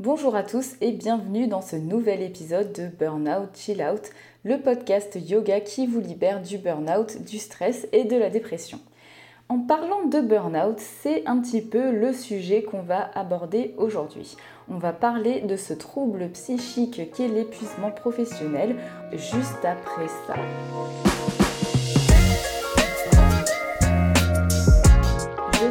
Bonjour à tous et bienvenue dans ce nouvel épisode de Burnout Chill Out, le podcast yoga qui vous libère du burnout, du stress et de la dépression. En parlant de burnout, c'est un petit peu le sujet qu'on va aborder aujourd'hui. On va parler de ce trouble psychique qu'est l'épuisement professionnel juste après ça.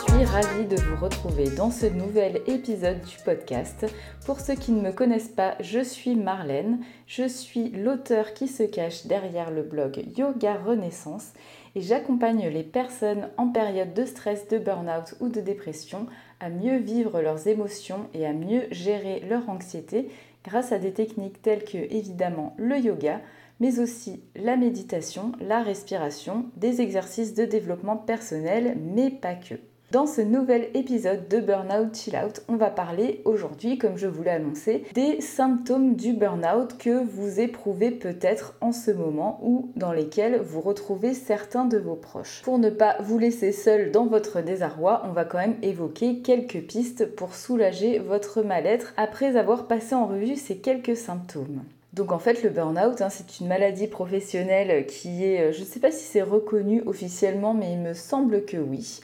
Suis ravie de vous retrouver dans ce nouvel épisode du podcast. Pour ceux qui ne me connaissent pas, je suis Marlène. Je suis l'auteur qui se cache derrière le blog Yoga Renaissance et j'accompagne les personnes en période de stress, de burn-out ou de dépression à mieux vivre leurs émotions et à mieux gérer leur anxiété grâce à des techniques telles que évidemment le yoga, mais aussi la méditation, la respiration, des exercices de développement personnel, mais pas que. Dans ce nouvel épisode de Burnout Chill Out, on va parler aujourd'hui, comme je vous l'ai annoncé, des symptômes du burnout que vous éprouvez peut-être en ce moment ou dans lesquels vous retrouvez certains de vos proches. Pour ne pas vous laisser seul dans votre désarroi, on va quand même évoquer quelques pistes pour soulager votre mal-être après avoir passé en revue ces quelques symptômes. Donc en fait, le burn-out, hein, c'est une maladie professionnelle qui est, je ne sais pas si c'est reconnu officiellement, mais il me semble que oui.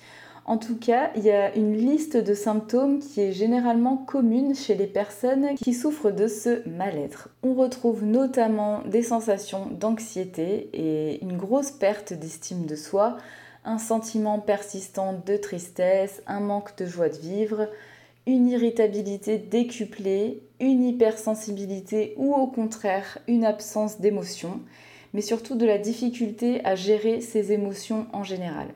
En tout cas, il y a une liste de symptômes qui est généralement commune chez les personnes qui souffrent de ce mal-être. On retrouve notamment des sensations d'anxiété et une grosse perte d'estime de soi, un sentiment persistant de tristesse, un manque de joie de vivre, une irritabilité décuplée, une hypersensibilité ou au contraire une absence d'émotion, mais surtout de la difficulté à gérer ses émotions en général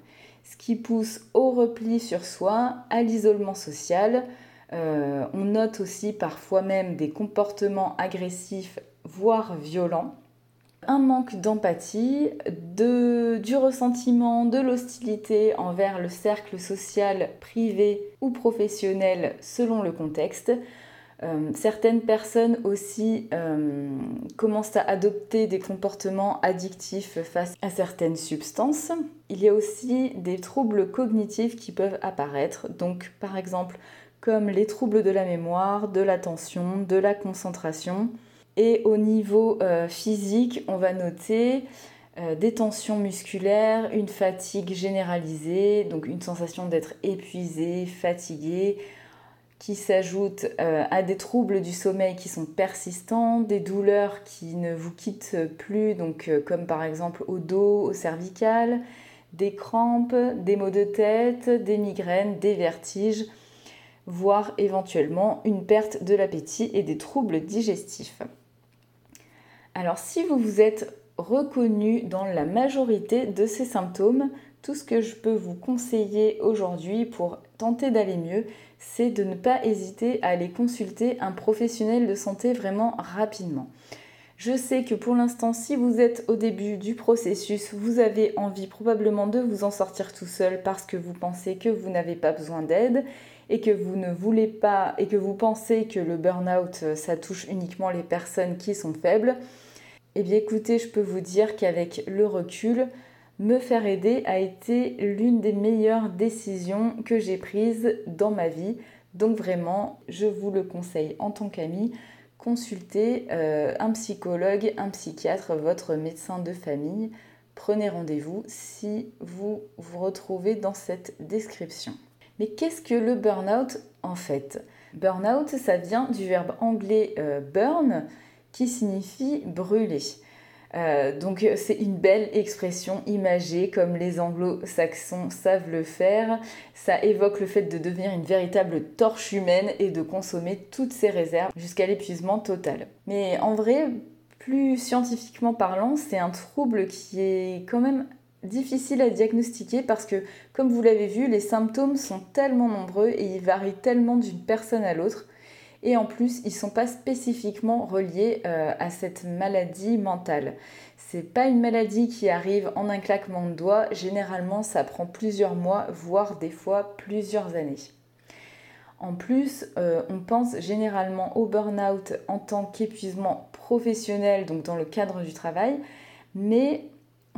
ce qui pousse au repli sur soi, à l'isolement social. Euh, on note aussi parfois même des comportements agressifs, voire violents. Un manque d'empathie, du ressentiment, de l'hostilité envers le cercle social privé ou professionnel selon le contexte, euh, certaines personnes aussi euh, commencent à adopter des comportements addictifs face à certaines substances. Il y a aussi des troubles cognitifs qui peuvent apparaître, donc par exemple comme les troubles de la mémoire, de l'attention, de la concentration. Et au niveau euh, physique, on va noter des tensions musculaires, une fatigue généralisée, donc une sensation d'être épuisé, fatigué, qui s'ajoutent euh, à des troubles du sommeil qui sont persistants, des douleurs qui ne vous quittent plus, donc euh, comme par exemple au dos, au cervical, des crampes, des maux de tête, des migraines, des vertiges, voire éventuellement une perte de l'appétit et des troubles digestifs. Alors si vous vous êtes reconnu dans la majorité de ces symptômes, tout ce que je peux vous conseiller aujourd'hui pour tenter d'aller mieux, c'est de ne pas hésiter à aller consulter un professionnel de santé vraiment rapidement. Je sais que pour l'instant, si vous êtes au début du processus, vous avez envie probablement de vous en sortir tout seul parce que vous pensez que vous n'avez pas besoin d'aide et que vous ne voulez pas et que vous pensez que le burn-out, ça touche uniquement les personnes qui sont faibles. Eh bien écoutez, je peux vous dire qu'avec le recul, me faire aider a été l'une des meilleures décisions que j'ai prises dans ma vie. Donc vraiment, je vous le conseille en tant qu'ami, consultez euh, un psychologue, un psychiatre, votre médecin de famille. Prenez rendez-vous si vous vous retrouvez dans cette description. Mais qu'est-ce que le burn-out en fait? Burn-out, ça vient du verbe anglais euh, burn qui signifie brûler. Euh, donc c'est une belle expression imagée comme les anglo-saxons savent le faire. Ça évoque le fait de devenir une véritable torche humaine et de consommer toutes ses réserves jusqu'à l'épuisement total. Mais en vrai, plus scientifiquement parlant, c'est un trouble qui est quand même difficile à diagnostiquer parce que, comme vous l'avez vu, les symptômes sont tellement nombreux et ils varient tellement d'une personne à l'autre et en plus ils ne sont pas spécifiquement reliés euh, à cette maladie mentale. C'est pas une maladie qui arrive en un claquement de doigts, généralement ça prend plusieurs mois, voire des fois plusieurs années. En plus, euh, on pense généralement au burn-out en tant qu'épuisement professionnel, donc dans le cadre du travail, mais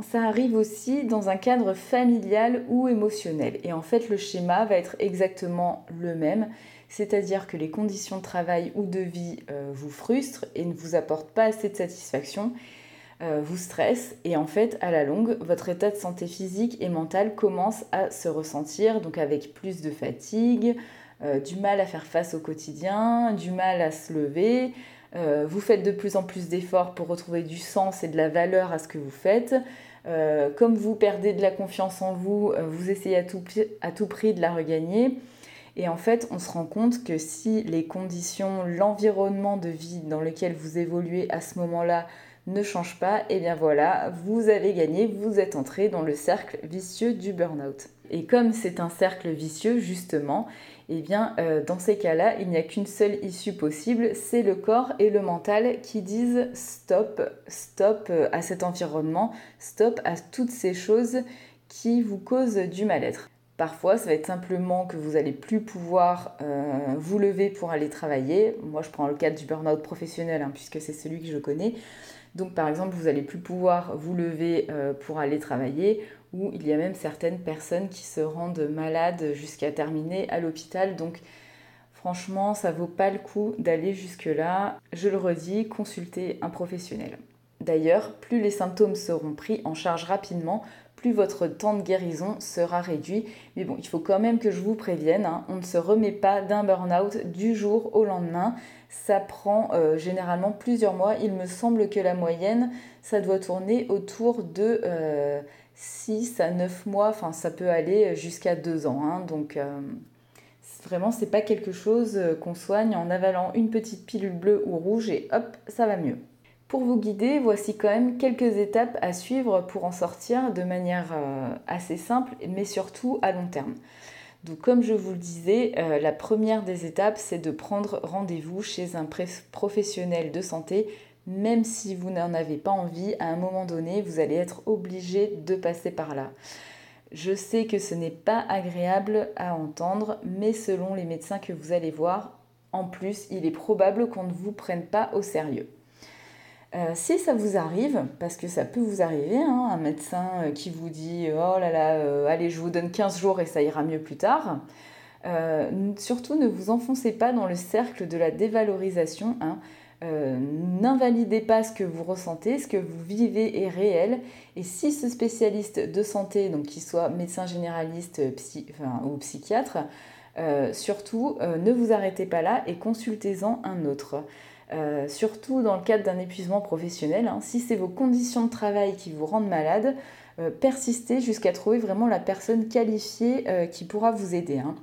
ça arrive aussi dans un cadre familial ou émotionnel. Et en fait, le schéma va être exactement le même c'est-à-dire que les conditions de travail ou de vie euh, vous frustrent et ne vous apportent pas assez de satisfaction, euh, vous stressent et en fait à la longue votre état de santé physique et mentale commence à se ressentir donc avec plus de fatigue, euh, du mal à faire face au quotidien, du mal à se lever, vous faites de plus en plus d'efforts pour retrouver du sens et de la valeur à ce que vous faites. comme vous perdez de la confiance en vous, vous essayez à tout prix de la regagner. Et en fait, on se rend compte que si les conditions, l'environnement de vie dans lequel vous évoluez à ce moment-là ne change pas, et eh bien voilà, vous avez gagné, vous êtes entré dans le cercle vicieux du burn-out. Et comme c'est un cercle vicieux, justement, et eh bien euh, dans ces cas-là, il n'y a qu'une seule issue possible, c'est le corps et le mental qui disent stop, stop euh, à cet environnement, stop à toutes ces choses qui vous causent du mal-être. Parfois, ça va être simplement que vous allez plus pouvoir euh, vous lever pour aller travailler. Moi, je prends le cas du burn-out professionnel, hein, puisque c'est celui que je connais. Donc, par exemple, vous allez plus pouvoir vous lever euh, pour aller travailler, ou il y a même certaines personnes qui se rendent malades jusqu'à terminer à l'hôpital. Donc, franchement, ça vaut pas le coup d'aller jusque-là. Je le redis, consultez un professionnel. D'ailleurs, plus les symptômes seront pris en charge rapidement, plus votre temps de guérison sera réduit. Mais bon, il faut quand même que je vous prévienne, hein, on ne se remet pas d'un burn-out du jour au lendemain. Ça prend euh, généralement plusieurs mois. Il me semble que la moyenne, ça doit tourner autour de 6 euh, à 9 mois. Enfin, ça peut aller jusqu'à 2 ans. Hein. donc, euh, vraiment, c'est pas quelque chose qu'on soigne en avalant une petite pilule bleue ou rouge et hop, ça va mieux. Pour vous guider, voici quand même quelques étapes à suivre pour en sortir de manière euh, assez simple, mais surtout à long terme. Donc comme je vous le disais, euh, la première des étapes, c'est de prendre rendez-vous chez un professionnel de santé, même si vous n'en avez pas envie, à un moment donné, vous allez être obligé de passer par là. Je sais que ce n'est pas agréable à entendre, mais selon les médecins que vous allez voir, en plus, il est probable qu'on ne vous prenne pas au sérieux. Euh, si ça vous arrive, parce que ça peut vous arriver, hein, un médecin euh, qui vous dit Oh là là, euh, allez, je vous donne 15 jours et ça ira mieux plus tard, surtout ne vous enfoncez pas dans le cercle de la dévalorisation. Hein. N'invalidez pas ce que vous ressentez, ce que vous vivez est réel. Et si ce spécialiste de santé, donc qu'il soit médecin généraliste ou psychiatre, surtout ne vous arrêtez pas là et consultez-en un autre. Euh, surtout dans le cadre d'un épuisement professionnel. Hein. Si c'est vos conditions de travail qui vous rendent malade, euh, persistez jusqu'à trouver vraiment la personne qualifiée euh, qui pourra vous aider. Hein.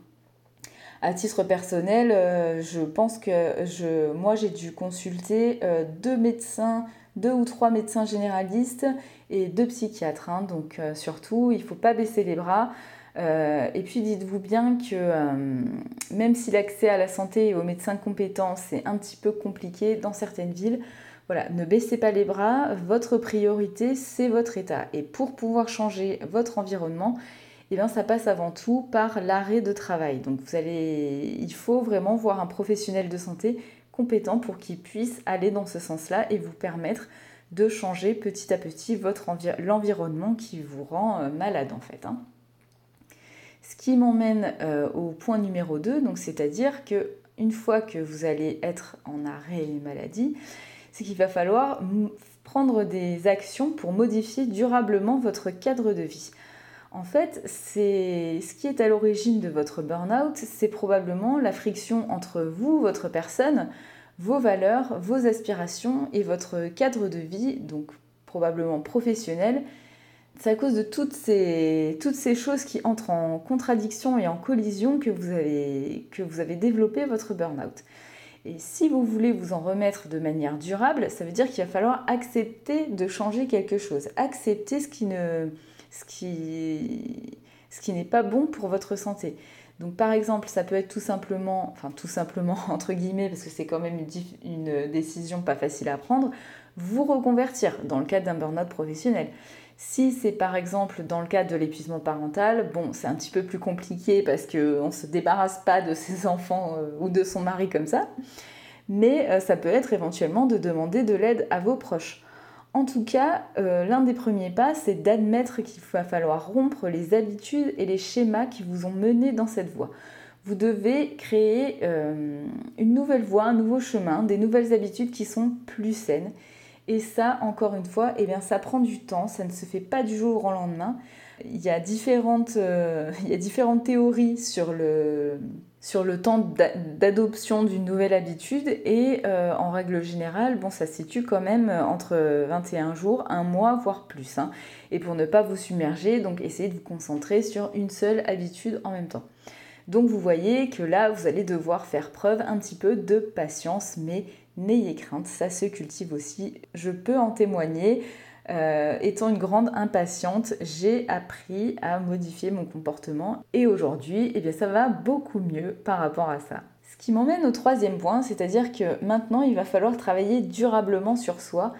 À titre personnel, je pense que moi j'ai dû consulter deux médecins, deux ou trois médecins généralistes et deux psychiatres. Hein. donc surtout, il ne faut pas baisser les bras. Euh, et puis dites-vous bien que euh, même si l'accès à la santé et aux médecins compétents c'est un petit peu compliqué dans certaines villes, voilà, ne baissez pas les bras, votre priorité c'est votre état. Et pour pouvoir changer votre environnement, eh bien, ça passe avant tout par l'arrêt de travail. Donc vous allez, il faut vraiment voir un professionnel de santé compétent pour qu'il puisse aller dans ce sens-là et vous permettre de changer petit à petit l'environnement qui vous rend euh, malade en fait. Hein. Ce qui m'emmène euh, au point numéro 2, donc c'est-à-dire que une fois que vous allez être en arrêt maladie, c'est qu'il va falloir prendre des actions pour modifier durablement votre cadre de vie. En fait, c'est ce qui est à l'origine de votre burn-out, c'est probablement la friction entre vous, votre personne, vos valeurs, vos aspirations et votre cadre de vie, donc probablement professionnel, c'est à cause de toutes ces, toutes ces choses qui entrent en contradiction et en collision que vous avez, que vous avez développé votre burn-out. Et si vous voulez vous en remettre de manière durable, ça veut dire qu'il va falloir accepter de changer quelque chose, accepter ce qui ne, ce qui, ce qui n'est pas bon pour votre santé. Donc par exemple, ça peut être tout simplement, enfin tout simplement entre guillemets, parce que c'est quand même une, une décision pas facile à prendre, vous reconvertir dans le cadre d'un burn-out professionnel. Si c'est par exemple dans le cadre de l'épuisement parental, bon, c'est un petit peu plus compliqué parce qu'on ne se débarrasse pas de ses enfants euh, ou de son mari comme ça, mais euh, ça peut être éventuellement de demander de l'aide à vos proches. En tout cas, euh, l'un des premiers pas, c'est d'admettre qu'il va falloir rompre les habitudes et les schémas qui vous ont mené dans cette voie. Vous devez créer une nouvelle voie, un nouveau chemin, des nouvelles habitudes qui sont plus saines. Et ça, encore une fois, eh bien, ça prend du temps, ça ne se fait pas du jour au lendemain. Il y a différentes, euh, il y a différentes théories sur le, sur le temps d'adoption d'une nouvelle habitude et euh, en règle générale, bon, ça situe quand même entre 21 jours, un mois, voire plus. Hein. Et pour ne pas vous submerger, donc essayez de vous concentrer sur une seule habitude en même temps. Donc vous voyez que là, vous allez devoir faire preuve un petit peu de patience, mais n'ayez crainte, ça se cultive aussi. Je peux en témoigner. Euh, étant une grande impatiente, j'ai appris à modifier mon comportement et aujourd'hui, eh bien, ça va beaucoup mieux par rapport à ça. Ce qui m'emmène au troisième point, c'est-à-dire que maintenant, il va falloir travailler durablement sur soi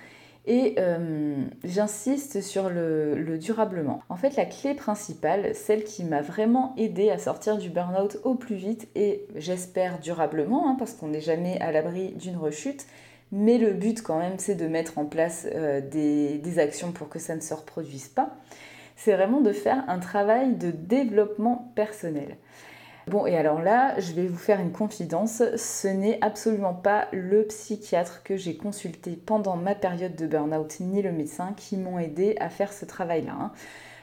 et euh, j'insiste sur le, durablement. En fait, la clé principale, celle qui m'a vraiment aidé à sortir du burn-out au plus vite et j'espère durablement, hein, parce qu'on n'est jamais à l'abri d'une rechute, mais le but quand même, c'est de mettre en place euh, des, actions pour que ça ne se reproduise pas. C'est vraiment de faire un travail de développement personnel. Bon, et alors là, je vais vous faire une confidence, ce n'est absolument pas le psychiatre que j'ai consulté pendant ma période de burn-out, ni le médecin qui m'ont aidé à faire ce travail-là. Hein.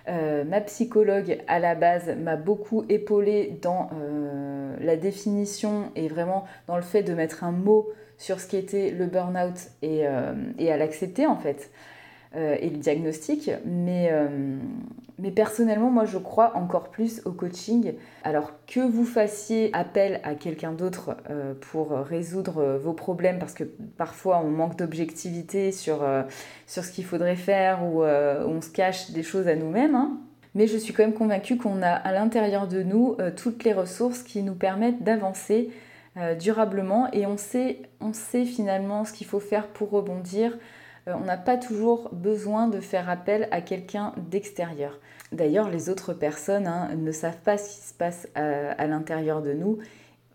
Euh, ma psychologue à la base m'a beaucoup épaulé dans euh, la définition et vraiment dans le fait de mettre un mot sur ce qu'était le burn-out et, euh, et à l'accepter en fait. Euh, et le diagnostic. Mais, euh, mais personnellement, moi, je crois encore plus au coaching. Alors que vous fassiez appel à quelqu'un d'autre euh, pour résoudre vos problèmes, parce que parfois on manque d'objectivité sur, sur ce qu'il faudrait faire ou on se cache des choses à nous-mêmes. Hein. Mais je suis quand même convaincue qu'on a à l'intérieur de nous toutes les ressources qui nous permettent d'avancer durablement et on sait, finalement ce qu'il faut faire pour rebondir, on n'a pas toujours besoin de faire appel à quelqu'un d'extérieur. D'ailleurs, les autres personnes hein, ne savent pas ce qui se passe à, l'intérieur de nous.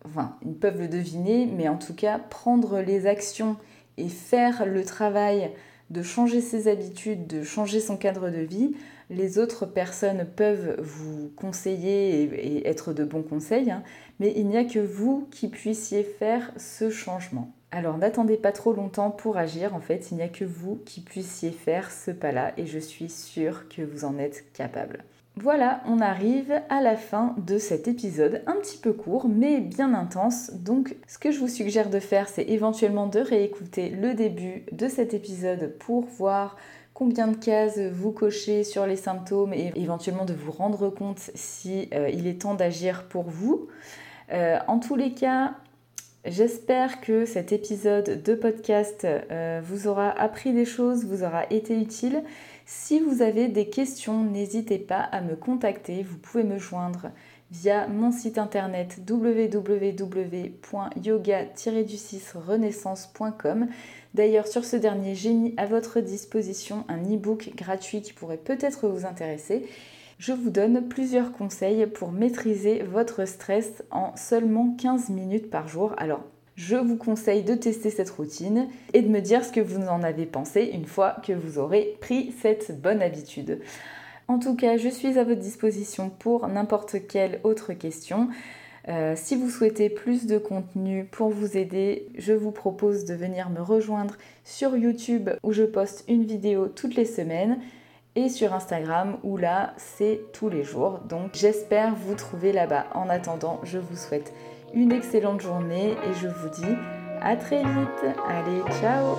Enfin, ils peuvent le deviner, mais en tout cas, prendre les actions et faire le travail de changer ses habitudes, de changer son cadre de vie, les autres personnes peuvent vous conseiller et, être de bons conseils, hein, mais il n'y a que vous qui puissiez faire ce changement. Alors n'attendez pas trop longtemps pour agir, en fait, il n'y a que vous qui puissiez faire ce pas-là et je suis sûre que vous en êtes capable. Voilà, on arrive à la fin de cet épisode, un petit peu court mais bien intense. Donc ce que je vous suggère de faire, c'est éventuellement de réécouter le début de cet épisode pour voir combien de cases vous cochez sur les symptômes et éventuellement de vous rendre compte si euh, il est temps d'agir pour vous. Euh, en tous les cas, J'espère que cet épisode de podcast euh, vous aura appris des choses, vous aura été utile. Si vous avez des questions, n'hésitez pas à me contacter. Vous pouvez me joindre via mon site internet www.yoga-renaissance.com. D'ailleurs, sur ce dernier, j'ai mis à votre disposition un e-book gratuit qui pourrait peut-être vous intéresser je vous donne plusieurs conseils pour maîtriser votre stress en seulement 15 minutes par jour. Alors, je vous conseille de tester cette routine et de me dire ce que vous en avez pensé une fois que vous aurez pris cette bonne habitude. En tout cas, je suis à votre disposition pour n'importe quelle autre question. Euh, si vous souhaitez plus de contenu pour vous aider, je vous propose de venir me rejoindre sur YouTube où je poste une vidéo toutes les semaines et sur Instagram où là c'est tous les jours. Donc j'espère vous trouver là-bas. En attendant, je vous souhaite une excellente journée et je vous dis à très vite. Allez, ciao